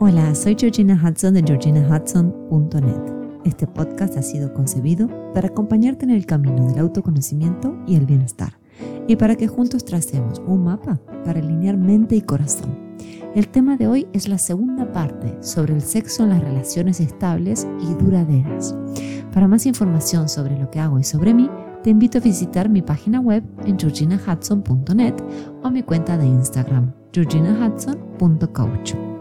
Hola, soy Georgina Hudson de georginahudson.net. Este podcast ha sido concebido para acompañarte en el camino del autoconocimiento y el bienestar, y para que juntos tracemos un mapa para alinear mente y corazón. El tema de hoy es la segunda parte sobre el sexo en las relaciones estables y duraderas. Para más información sobre lo que hago y sobre mí, te invito a visitar mi página web en georginahudson.net o mi cuenta de Instagram, georginahudson.coach.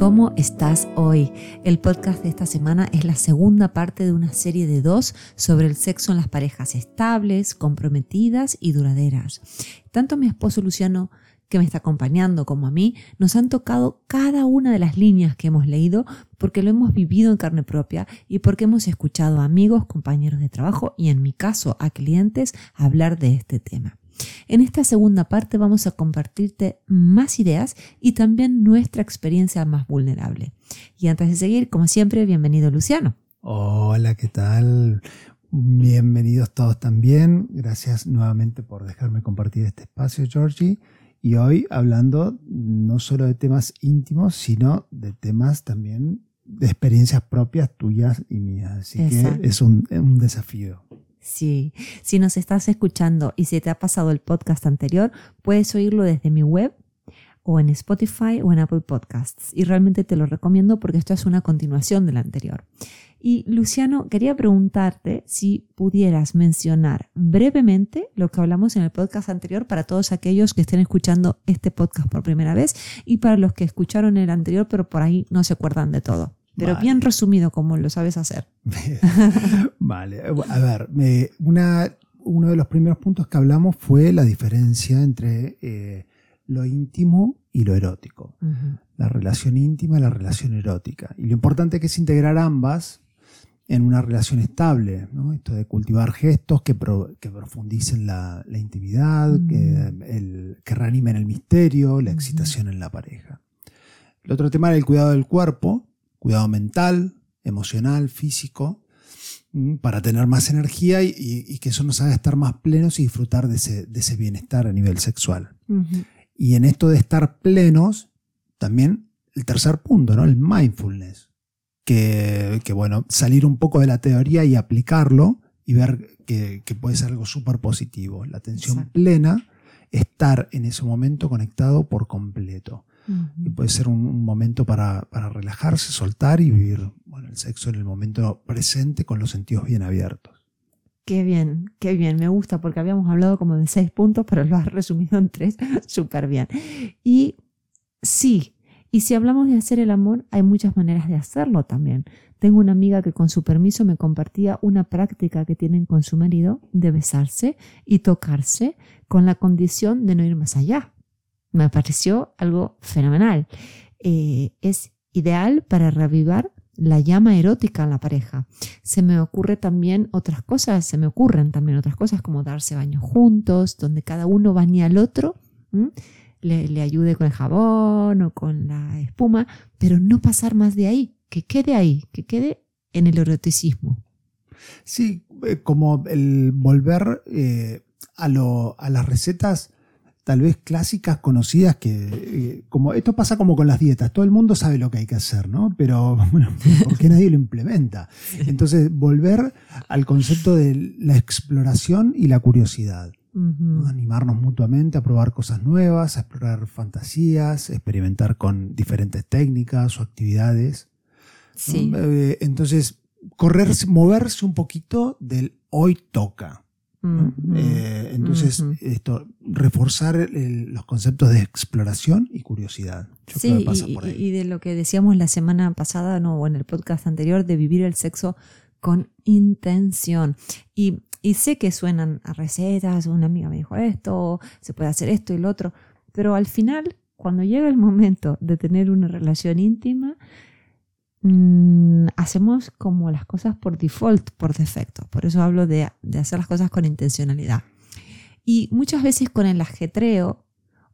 ¿Cómo estás hoy? El podcast de esta semana es la segunda parte de una serie de dos sobre el sexo en las parejas estables, comprometidas y duraderas. Tanto mi esposo Luciano que me está acompañando como a mí, nos han tocado cada una de las líneas que hemos leído porque lo hemos vivido en carne propia y porque hemos escuchado a amigos, compañeros de trabajo y en mi caso a clientes hablar de este tema. En esta segunda parte vamos a compartirte más ideas y también nuestra experiencia más vulnerable. Y antes de seguir, como siempre, bienvenido Luciano. Hola, ¿qué tal? Bienvenidos todos también. Gracias nuevamente por dejarme compartir este espacio, Georgie. Y hoy hablando no solo de temas íntimos, sino de temas también de experiencias propias tuyas y mías. Así que es un, un desafío. Sí, si nos estás escuchando y si te ha pasado el podcast anterior, puedes oírlo desde mi web o en Spotify o en Apple Podcasts. Y realmente te lo recomiendo porque esto es una continuación del anterior. Y Luciano, quería preguntarte si pudieras mencionar brevemente lo que hablamos en el podcast anterior para todos aquellos que estén escuchando este podcast por primera vez y para los que escucharon el anterior pero por ahí no se acuerdan de todo. Pero bien resumido como lo sabes hacer. vale, a ver, una, uno de los primeros puntos que hablamos fue la diferencia entre eh, lo íntimo y lo erótico. La relación íntima y la relación erótica. Y lo importante que es integrar ambas en una relación estable, ¿no? Esto de cultivar gestos que, que profundicen la, intimidad, que, el, que reanimen el misterio, la excitación en la pareja. El otro tema era el cuidado del cuerpo, cuidado mental, emocional, físico, para tener más energía y, que eso nos haga estar más plenos y disfrutar de ese, bienestar a nivel sexual. Y en esto de estar plenos, también el tercer punto, ¿no? El mindfulness que, bueno, salir un poco de la teoría y aplicarlo y ver que, puede ser algo súper positivo. La atención plena, estar en ese momento conectado por completo. Y puede ser un, momento para, relajarse, soltar y vivir bueno, el sexo en el momento presente con los sentidos bien abiertos. Qué bien, qué bien, me gusta porque habíamos hablado como de seis puntos, pero lo has resumido en tres, súper bien. Y sí, y si hablamos de hacer el amor, hay muchas maneras de hacerlo también. Tengo una amiga que con su permiso me compartía una práctica que tienen con su marido de besarse y tocarse con la condición de no ir más allá. Me pareció algo fenomenal. Eh, es ideal para reavivar la llama erótica en la pareja. Se me ocurre también otras cosas, se me ocurren también otras cosas como darse baños juntos, donde cada uno baña al otro le, ayude con el jabón o con la espuma, pero no pasar más de ahí, que quede ahí, que quede en el eroticismo. Sí, eh, como el volver eh, a, lo, a las recetas tal vez clásicas conocidas que eh, como esto pasa como con las dietas, todo el mundo sabe lo que hay que hacer, ¿no? Pero bueno, ¿por qué nadie lo implementa? Entonces, volver al concepto de la exploración y la curiosidad. Animarnos mutuamente a probar cosas nuevas, a explorar fantasías, experimentar con diferentes técnicas o actividades. Eh, entonces, correrse, moverse un poquito del hoy toca. Eh, entonces, esto, reforzar los conceptos de exploración y curiosidad. sí, y, de lo que decíamos la semana pasada, no, o en el podcast anterior, de vivir el sexo con intención. Y y sé que suenan a recetas, una amiga me dijo esto, se puede hacer esto y lo otro, pero al final, cuando llega el momento de tener una relación íntima, mm, hacemos como las cosas por default, por defecto. Por eso hablo de, de hacer las cosas con intencionalidad. Y muchas veces con el ajetreo,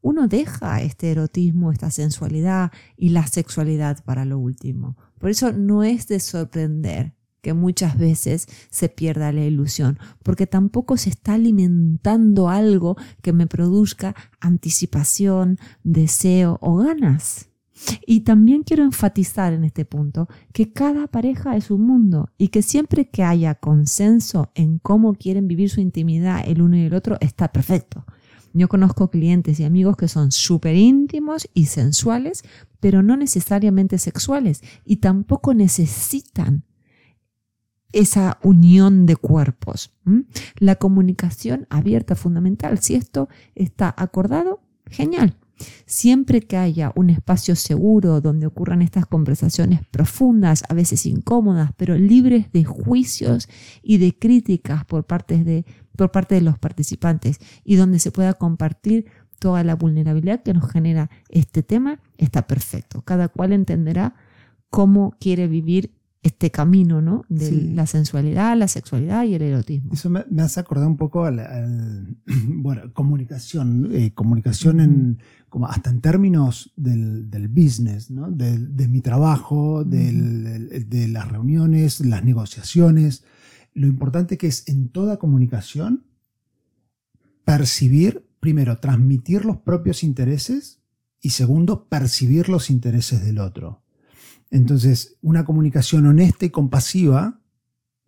uno deja este erotismo, esta sensualidad y la sexualidad para lo último. Por eso no es de sorprender que muchas veces se pierda la ilusión, porque tampoco se está alimentando algo que me produzca anticipación, deseo o ganas. Y también quiero enfatizar en este punto que cada pareja es un mundo y que siempre que haya consenso en cómo quieren vivir su intimidad el uno y el otro está perfecto. Yo conozco clientes y amigos que son súper íntimos y sensuales, pero no necesariamente sexuales y tampoco necesitan esa unión de cuerpos. La comunicación abierta fundamental. Si esto está acordado, genial. Siempre que haya un espacio seguro donde ocurran estas conversaciones profundas, a veces incómodas, pero libres de juicios y de críticas por parte de, los participantes y donde se pueda compartir toda la vulnerabilidad que nos genera este tema, está perfecto. Cada cual entenderá cómo quiere vivir este camino, ¿no? De la sensualidad, la sexualidad y el erotismo. Eso me, hace acordar un poco al, bueno, comunicación, eh, comunicación en, como hasta en términos del, business, ¿no? De, mi trabajo, de las reuniones, las negociaciones. Lo importante que es en toda comunicación percibir, primero, transmitir los propios intereses y segundo, percibir los intereses del otro. Entonces, una comunicación honesta y compasiva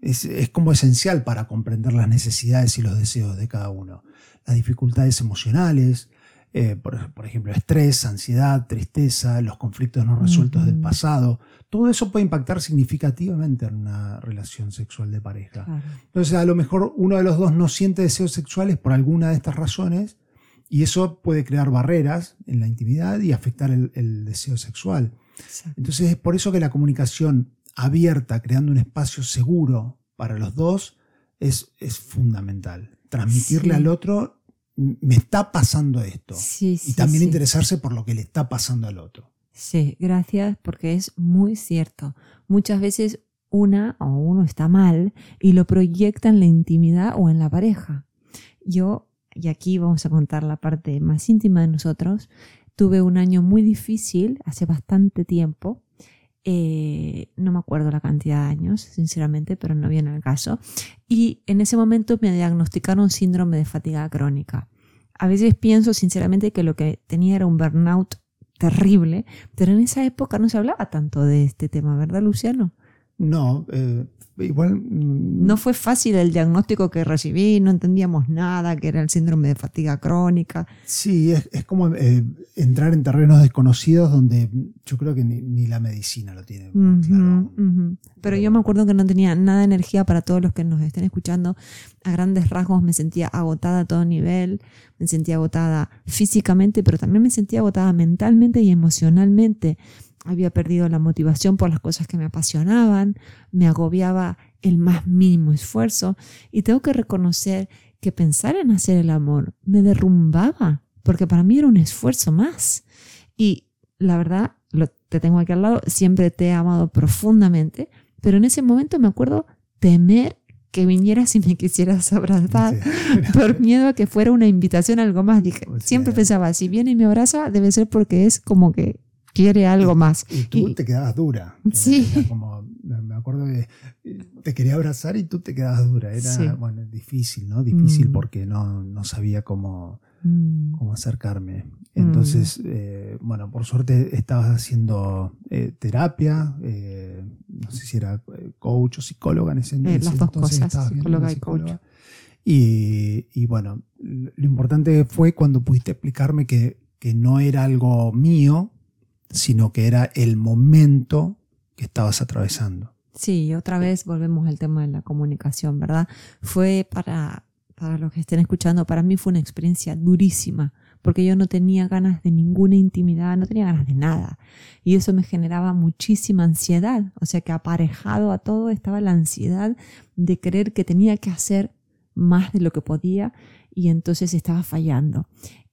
es, como esencial para comprender las necesidades y los deseos de cada uno. Las dificultades emocionales, eh, por, ejemplo, estrés, ansiedad, tristeza, los conflictos no resueltos del pasado, todo eso puede impactar significativamente en una relación sexual de pareja. Entonces, a lo mejor uno de los dos no siente deseos sexuales por alguna de estas razones y eso puede crear barreras en la intimidad y afectar el deseo sexual. Entonces es por eso que la comunicación abierta, creando un espacio seguro para los dos, es, es fundamental. Transmitirle al otro, me está pasando esto. y también interesarse por lo que le está pasando al otro. Sí, gracias, porque es muy cierto. Muchas veces una o uno está mal y lo proyecta en la intimidad o en la pareja. Yo, y aquí vamos a contar la parte más íntima de nosotros, Tuve un año muy difícil hace bastante tiempo. Eh, no me acuerdo la cantidad de años, sinceramente, pero no viene al caso. Y en ese momento me diagnosticaron síndrome de fatiga crónica. A veces pienso sinceramente que lo que tenía era un burnout terrible, pero en esa época no se hablaba tanto de este tema, ¿verdad, Luciano? No, eh, igual... Mm, no fue fácil el diagnóstico que recibí, no entendíamos nada, que era el síndrome de fatiga crónica. Sí, es, como eh, entrar en terrenos desconocidos donde yo creo que ni, la medicina lo tiene claro. Pero yo me acuerdo que no tenía nada de energía para todos los que nos estén escuchando. A grandes rasgos me sentía agotada a todo nivel, me sentía agotada físicamente, pero también me sentía agotada mentalmente y emocionalmente había perdido la motivación por las cosas que me apasionaban, me agobiaba el más mínimo esfuerzo y tengo que reconocer que pensar en hacer el amor me derrumbaba, porque para mí era un esfuerzo más. Y la verdad, lo, te tengo aquí al lado, siempre te he amado profundamente, pero en ese momento me acuerdo temer que vinieras y me quisieras abrazar por miedo a que fuera una invitación a algo más. Dije, siempre pensaba, si viene y me abraza, debe ser porque es como que quiere algo más. Y tú te quedabas dura. Sí. como, me acuerdo que te quería abrazar y tú te quedabas dura. Era bueno, difícil, ¿no? Difícil mm. porque no, no, sabía cómo, mm. cómo acercarme. Entonces, mm. eh, bueno, por suerte estabas haciendo eh, terapia, eh, no sé si era coach o psicóloga en ese, entonces. las dos cosas, psicóloga y coach. Y, y, bueno, lo importante fue cuando pudiste explicarme que, que no era algo mío, sino que era el momento que estabas atravesando. Sí, otra vez volvemos al tema de la comunicación, ¿verdad? Fue para, para los que estén escuchando, para mí fue una experiencia durísima, porque yo no tenía ganas de ninguna intimidad, no tenía ganas de nada. Y eso me generaba muchísima ansiedad, o sea que aparejado a todo estaba la ansiedad de creer que tenía que hacer más de lo que podía y entonces estaba fallando.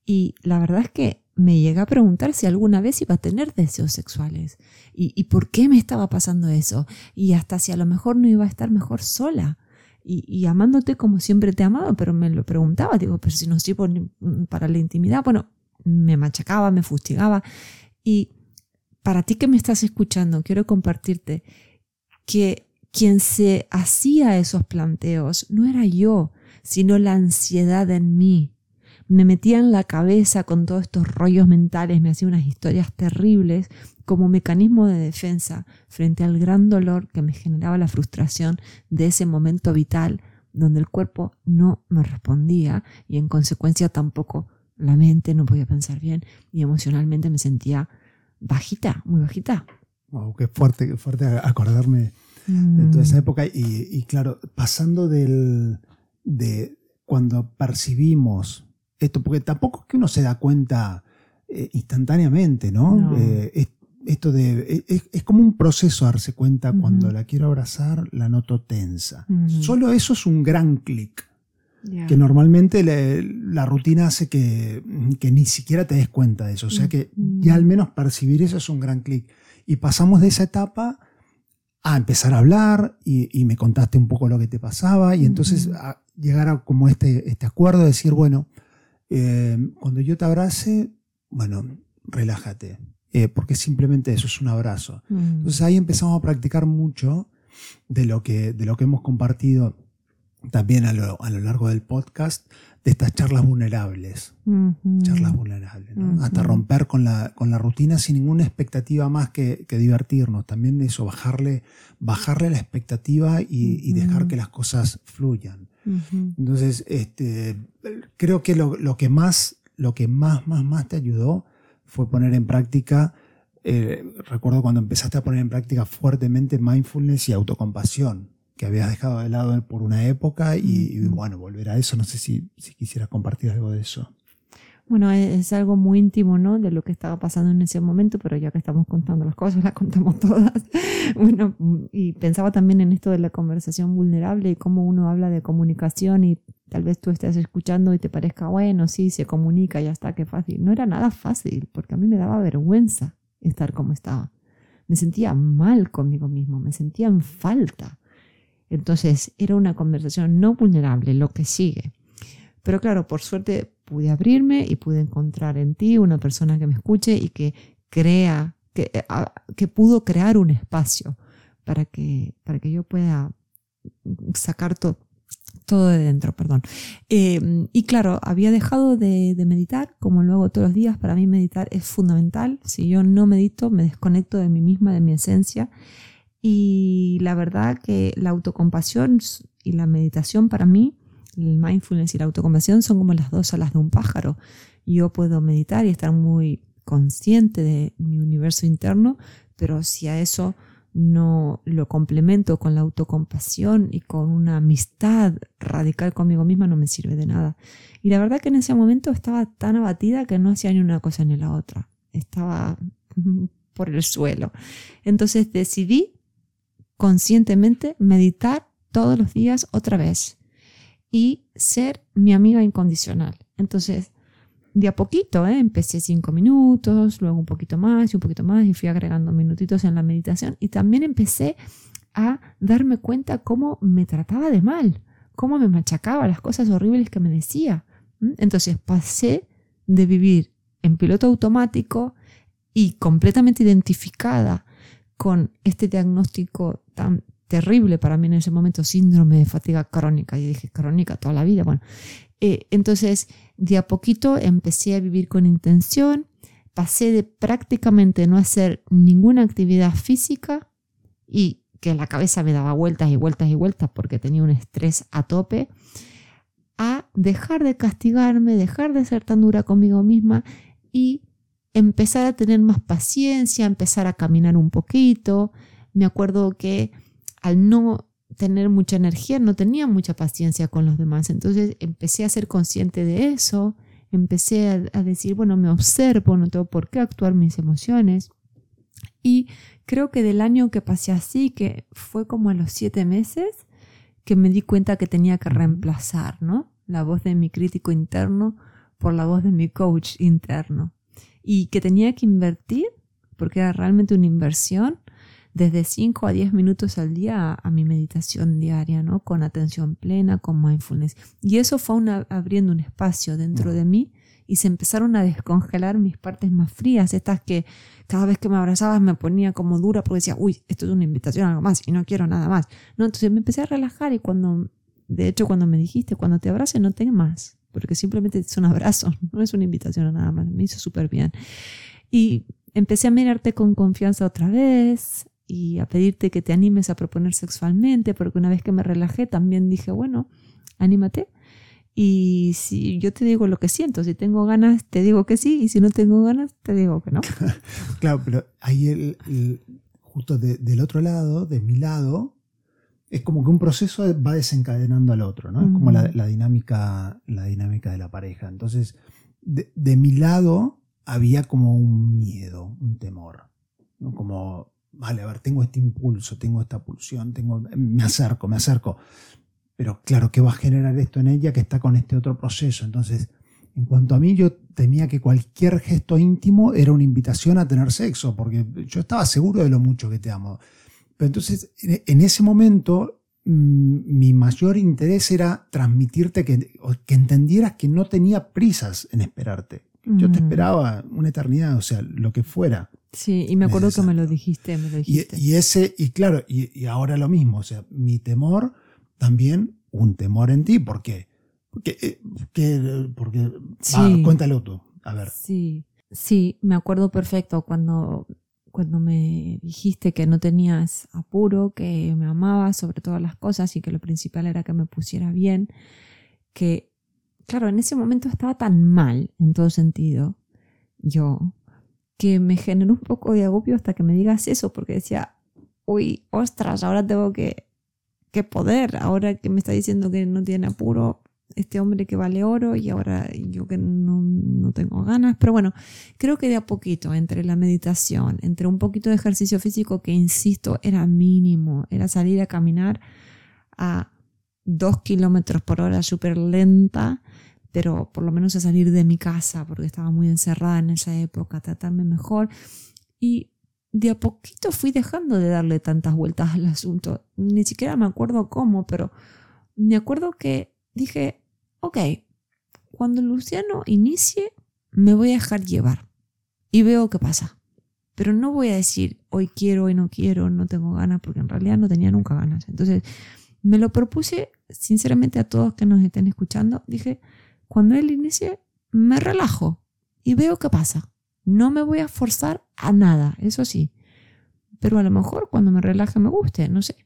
Y la verdad es que me llega a preguntar si alguna vez iba a tener deseos sexuales. Y, por qué me estaba pasando eso y hasta si a lo mejor no iba a estar mejor sola. Y, amándote como siempre te he amado, pero me lo preguntaba, digo, pero si no sirvo para la intimidad, bueno, me machacaba, me fustigaba. Y para ti que me estás escuchando, quiero compartirte que quien se hacía esos planteos no era yo, sino la ansiedad en mí. Me metía en la cabeza con todos estos rollos mentales, me hacía unas historias terribles como mecanismo de defensa frente al gran dolor que me generaba la frustración de ese momento vital donde el cuerpo no me respondía y en consecuencia tampoco la mente no podía pensar bien y emocionalmente me sentía bajita, muy bajita. Wow, qué fuerte, qué fuerte acordarme de toda esa mm. época. Y, claro, pasando del, de cuando percibimos esto, porque tampoco es que uno se da cuenta eh, instantáneamente, ¿no? Eh, esto de, es, como un proceso darse cuenta cuando la quiero abrazar, la noto tensa. Solo eso es un gran clic. Que normalmente la rutina hace que, que, ni siquiera te des cuenta de eso. O sea que ya al menos percibir eso es un gran clic. Y pasamos de esa etapa a empezar a hablar y, me contaste un poco lo que te pasaba y entonces a llegar a como este, este acuerdo de decir, bueno, eh, cuando yo te abrace, bueno, relájate, eh, porque simplemente eso es un abrazo. Entonces ahí empezamos a practicar mucho de lo que, de lo que hemos compartido también a lo, a lo largo del podcast, de estas charlas vulnerables. Charlas vulnerables, Hasta romper con la, con la rutina sin ninguna expectativa más que, divertirnos. También eso, bajarle, bajarle la expectativa y, dejar que las cosas fluyan. Entonces, este, creo que lo, que más, lo que más, más, más te ayudó fue poner en práctica, eh, recuerdo cuando empezaste a poner en práctica fuertemente mindfulness y autocompasión que habías dejado de lado por una época y, bueno, volver a eso. No sé si, si quisieras compartir algo de eso. Bueno, es, algo muy íntimo, ¿no? De lo que estaba pasando en ese momento, pero ya que estamos contando las cosas, las contamos todas. bueno, y pensaba también en esto de la conversación vulnerable y cómo uno habla de comunicación y tal vez tú estés escuchando y te parezca, bueno, sí, se comunica, ya está, qué fácil. No era nada fácil, porque a mí me daba vergüenza estar como estaba. Me sentía mal conmigo mismo, me sentía en falta entonces era una conversación no vulnerable, lo que sigue. Pero claro, por suerte pude abrirme y pude encontrar en ti una persona que me escuche y que crea, que, eh, pudo crear un espacio para que, para que yo pueda sacar todo de dentro, perdón. Em, y claro, había dejado de, de, meditar, como lo hago todos los días. Para mí meditar es fundamental. Si yo no medito, me desconecto de mí misma, de mi esencia. Y la verdad que la autocompasión y la meditación para mí, el mindfulness y la autocompasión son como las dos alas de un pájaro. Yo puedo meditar y estar muy consciente de mi universo interno, pero si a eso no lo complemento con la autocompasión y con una amistad radical conmigo misma, no me sirve de nada. Y la verdad que en ese momento estaba tan abatida que no hacía ni una cosa ni la otra. Estaba por el suelo. Entonces decidí conscientemente meditar todos los días otra vez y ser mi amiga incondicional. Entonces, de a poquito, ¿eh? empecé cinco minutos, luego un poquito más y un poquito más y fui agregando minutitos en la meditación y también empecé a darme cuenta cómo me trataba de mal, cómo me machacaba las cosas horribles que me decía. Entonces pasé de vivir en piloto automático y completamente identificada con este diagnóstico tan terrible para mí en ese momento, síndrome de fatiga crónica. Y dije, crónica toda la vida. Bueno, eh, entonces de a poquito empecé a vivir con intención, pasé de prácticamente no hacer ninguna actividad física y que la cabeza me daba vueltas y vueltas y vueltas porque tenía un estrés a tope, a dejar de castigarme, dejar de ser tan dura conmigo misma y empezar a tener más paciencia, empezar a caminar un poquito. Me acuerdo que al no tener mucha energía no tenía mucha paciencia con los demás. Entonces empecé a ser consciente de eso, empecé a, decir, bueno, me observo, no tengo por qué actuar mis emociones. Y creo que del año que pasé así, que fue como a los siete meses, que me di cuenta que tenía que reemplazar, ¿no? La voz de mi crítico interno por la voz de mi coach interno y que tenía que invertir, porque era realmente una inversión, desde 5 a 10 minutos al día a, mi meditación diaria, ¿no? Con atención plena, con mindfulness. Y eso fue una, abriendo un espacio dentro de mí y se empezaron a descongelar mis partes más frías, estas que cada vez que me abrazabas me ponía como dura porque decía, uy, esto es una invitación a algo más y no quiero nada más. No, entonces me empecé a relajar y cuando, de hecho, cuando me dijiste, cuando te abrace no más porque simplemente es un abrazo, no es una invitación a nada más, me hizo súper bien. Y empecé a mirarte con confianza otra vez y a pedirte que te animes a proponer sexualmente, porque una vez que me relajé también dije, bueno, anímate y si yo te digo lo que siento, si tengo ganas, te digo que sí, y si no tengo ganas, te digo que no. claro, pero ahí el, justo del otro lado, de mi lado, es como que un proceso va desencadenando al otro, ¿no? Es como la, dinámica, la dinámica de la pareja. Entonces, de, de, mi lado había como un miedo, un temor, ¿no? Como, vale, a ver, tengo este impulso, tengo esta pulsión, tengo, me acerco, me acerco pero claro, ¿qué va a generar esto en ella que está con este otro proceso? Entonces, en cuanto a mí, yo temía que cualquier gesto íntimo era una invitación a tener sexo, porque yo estaba seguro de lo mucho que te amo. Pero entonces, en ese momento, mm, mi mayor interés era transmitirte que, que entendieras que no tenía prisas en esperarte. Yo te esperaba una eternidad, o sea, lo que fuera. Sí, y me acuerdo que me lo dijiste, me lo dijiste. Y, ese, y claro, y, y, ahora lo mismo, o sea, mi temor también un temor en ti. ¿Por qué? Porque, eh, porque sí. cuéntalo tú. A ver. Sí, sí, me acuerdo perfecto cuando, cuando me dijiste que no tenías apuro, que me amabas sobre todas las cosas y que lo principal era que me pusiera bien, que, claro, en ese momento estaba tan mal en todo sentido, yo, que me generó un poco de agobio hasta que me digas eso, porque decía, uy, ostras, ahora tengo que qué poder, ahora que me está diciendo que no tiene apuro este hombre que vale oro y ahora yo que no, no, tengo ganas. Pero bueno, creo que de a poquito, entre la meditación, entre un poquito de ejercicio físico que, insisto, era mínimo, era salir a caminar a dos kilómetros por hora súper lenta, pero por lo menos a salir de mi casa porque estaba muy encerrada en esa época, tratarme mejor. Y de a poquito fui dejando de darle tantas vueltas al asunto. Ni siquiera me acuerdo cómo, pero me acuerdo que dije, ok, cuando Luciano inicie, me voy a dejar llevar y veo qué pasa. Pero no voy a decir, hoy quiero, hoy no quiero, no tengo ganas, porque en realidad no tenía nunca ganas. Entonces, me lo propuse, sinceramente, a todos que nos estén escuchando. Dije, cuando él inicie, me relajo y veo qué pasa. No me voy a forzar a nada, eso sí. Pero a lo mejor cuando me relaje me guste, no sé.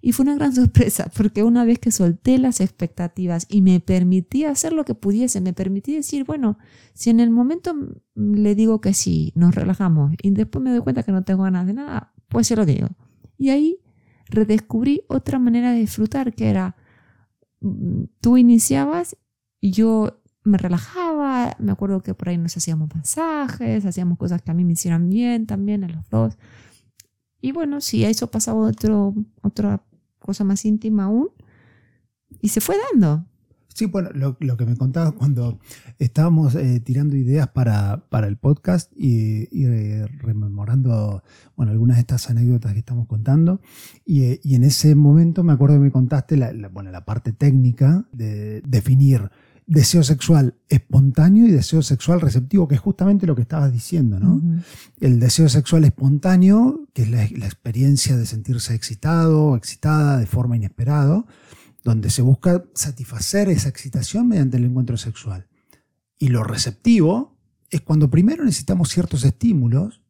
Y fue una gran sorpresa, porque una vez que solté las expectativas y me permití hacer lo que pudiese, me permití decir, bueno, si en el momento le digo que sí, nos relajamos y después me doy cuenta que no tengo ganas de nada, pues se lo digo. Y ahí redescubrí otra manera de disfrutar, que era, mm, tú iniciabas, yo me relajaba, me acuerdo que por ahí nos hacíamos masajes, hacíamos cosas que a mí me hicieran bien también a los dos. Y bueno, sí, eso pasaba otro, otra cosa más íntima aún. Y se fue dando. Sí, bueno, lo, que me contabas cuando estábamos eh, tirando ideas para, para, el podcast y, y rememorando bueno, algunas de estas anécdotas que estamos contando. Y, eh, y en ese momento me acuerdo que me contaste la, bueno, la parte técnica de definir deseo sexual espontáneo y deseo sexual receptivo, que es justamente lo que estabas diciendo, ¿no? El deseo sexual espontáneo, que es la, experiencia de sentirse excitado o excitada de forma inesperada, donde se busca satisfacer esa excitación mediante el encuentro sexual. Y lo receptivo es cuando primero necesitamos ciertos estímulos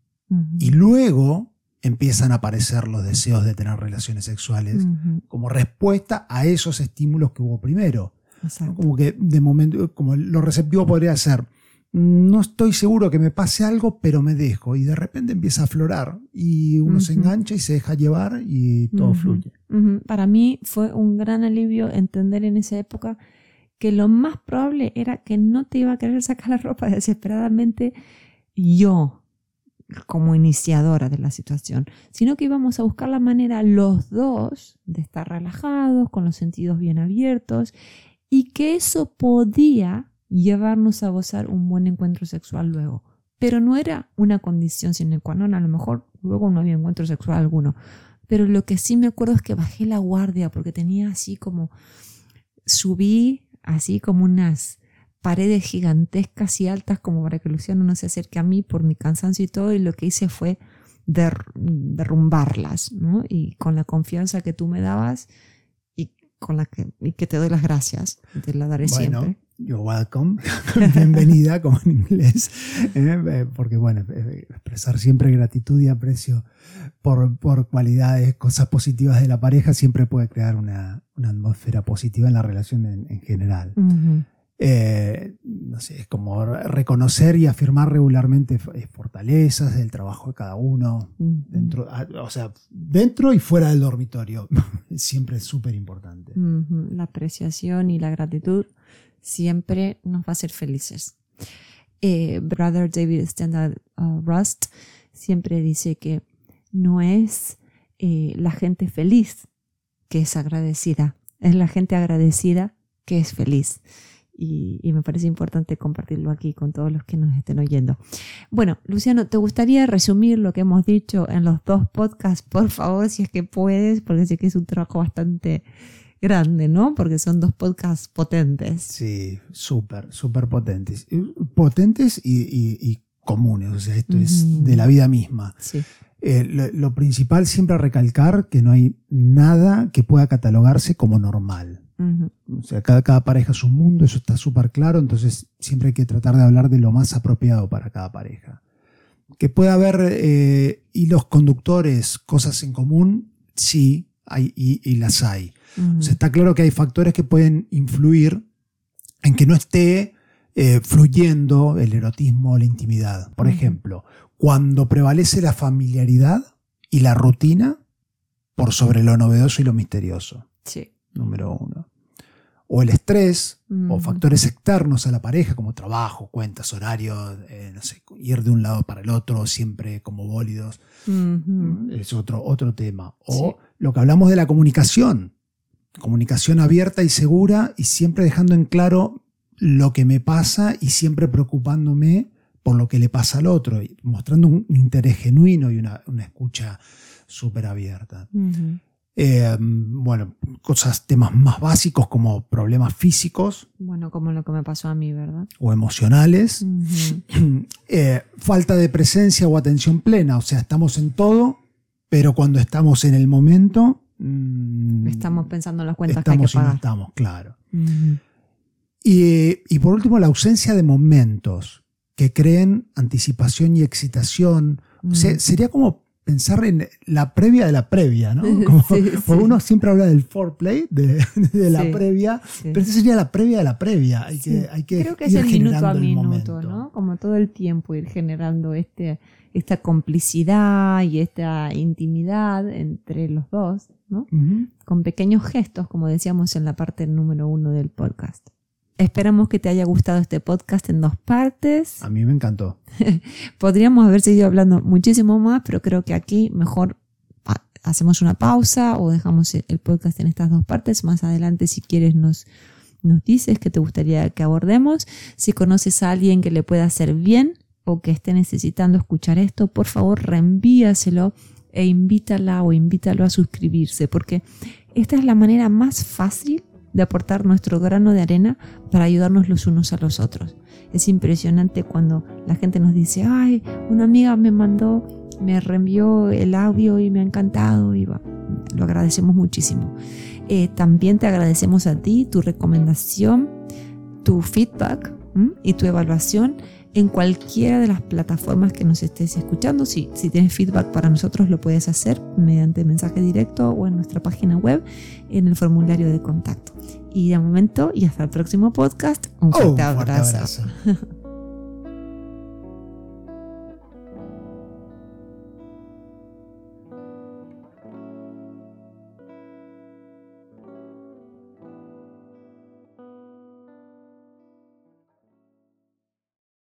y luego empiezan a aparecer los deseos de tener relaciones sexuales como respuesta a esos estímulos que hubo primero. Como que de momento, como lo receptivo podría ser, no estoy seguro que me pase algo, pero me dejo. Y de repente empieza a aflorar y uno se engancha y se deja llevar y todo fluye. Para mí fue un gran alivio entender en esa época que lo más probable era que no te iba a querer sacar la ropa desesperadamente yo como iniciadora de la situación, sino que íbamos a buscar la manera los dos de estar relajados, con los sentidos bien abiertos y que eso podía llevarnos a gozar un buen encuentro sexual luego. Pero no era una condición sine qua non, a lo mejor luego no había encuentro sexual alguno. Pero lo que sí me acuerdo es que bajé la guardia porque tenía así como, subí así como unas paredes gigantescas y altas como para que Luciano no se acerque a mí por mi cansancio y todo, y lo que hice fue derrumbarlas, ¿no? Y con la confianza que tú me dabas con la que, y que te doy las gracias, te la daré bueno, siempre. You're welcome, bienvenida como en inglés, ¿eh? Eh, porque bueno, eh, expresar siempre gratitud y aprecio por, por, cualidades, cosas positivas de la pareja siempre puede crear una, una atmósfera positiva en la relación en, en general. Eh, no sé, es como reconocer y afirmar regularmente eh, fortalezas del trabajo de cada uno, dentro, ah, o sea, dentro y fuera del dormitorio. siempre es súper importante. La apreciación y la gratitud siempre nos va a hacer felices. Eh, Brother David Standard uh, Rust siempre dice que no es la gente feliz que es agradecida, es la gente agradecida que es feliz y, me parece importante compartirlo aquí con todos los que nos estén oyendo. Bueno, Luciano, ¿te gustaría resumir lo que hemos dicho en los dos podcasts, por favor, si es que puedes, porque sé que es un trabajo bastante grande, ¿no? Porque son dos podcasts potentes. Sí, súper, súper potentes. Potentes y, comunes, o sea, esto es de la vida misma. Sí. Eh, lo, principal siempre recalcar que no hay nada que pueda catalogarse como normal. O sea, cada, cada pareja es un mundo, eso está súper claro, entonces siempre hay que tratar de hablar de lo más apropiado para cada pareja. Que pueda haber eh, hilos conductores, cosas en común, sí, hay, y, las hay. O sea, está claro que hay factores que pueden influir en que no esté eh, fluyendo el erotismo o la intimidad. Por ejemplo, cuando prevalece la familiaridad y la rutina por sobre lo novedoso y lo misterioso. Sí número uno. O el estrés o factores externos a la pareja, como trabajo, cuentas, horarios, eh, no sé, ir de un lado para el otro, siempre como bólidos. Es otro, otro tema. O lo que hablamos de la comunicación. Comunicación abierta y segura y siempre dejando en claro lo que me pasa y siempre preocupándome por lo que le pasa al otro, mostrando un interés genuino y una, escucha súper abierta. Eh, bueno, cosas, temas más básicos como problemas físicos. Bueno, como lo que me pasó a mí, ¿verdad? O emocionales. Eh, falta de presencia o atención plena, o sea, estamos en todo, pero cuando estamos en el momento... Mm, estamos pensando en las cuentas que hay que pagar. estamos, claro. y, y por último, la ausencia de momentos que creen anticipación y excitación. O sea, sería como pensar en la previa de la previa, ¿no? Como, uno siempre habla del foreplay, de, de la previa, pero esa sería la previa de la previa. Hay que, hay que Creo que es el minuto a minuto, ¿no? Como todo el tiempo ir generando este, esta complicidad y esta intimidad entre los dos, ¿no? Con pequeños gestos, como decíamos en la parte número uno del podcast. Esperamos que te haya gustado este podcast en dos partes. A mí me encantó. Podríamos haber seguido hablando muchísimo más, pero creo que aquí mejor hacemos una pausa o dejamos el podcast en estas dos partes. Más adelante, si quieres, nos, nos dices que te gustaría que abordemos. Si conoces a alguien que le pueda hacer bien o que esté necesitando escuchar esto, por favor, reenvíaselo e invítala o invítalo a suscribirse, porque esta es la manera más fácil de aportar nuestro grano de arena para ayudarnos los unos a los otros. Es impresionante cuando la gente nos dice, ay, una amiga me mandó, me reenvió el audio y me ha encantado y va. Lo agradecemos muchísimo. Eh, también te agradecemos a ti tu recomendación, tu feedback y tu evaluación en cualquiera de las plataformas que nos estés escuchando. Si, si tienes feedback para nosotros, lo puedes hacer mediante mensaje directo o en nuestra página web en el formulario de contacto. Y de momento, y hasta el próximo podcast, un fuerte, oh, abrazo.